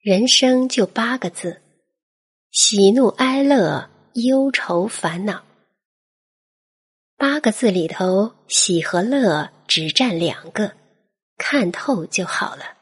人生就八个字喜怒哀乐忧愁烦恼。八个字里头喜和乐只占两个看透就好了。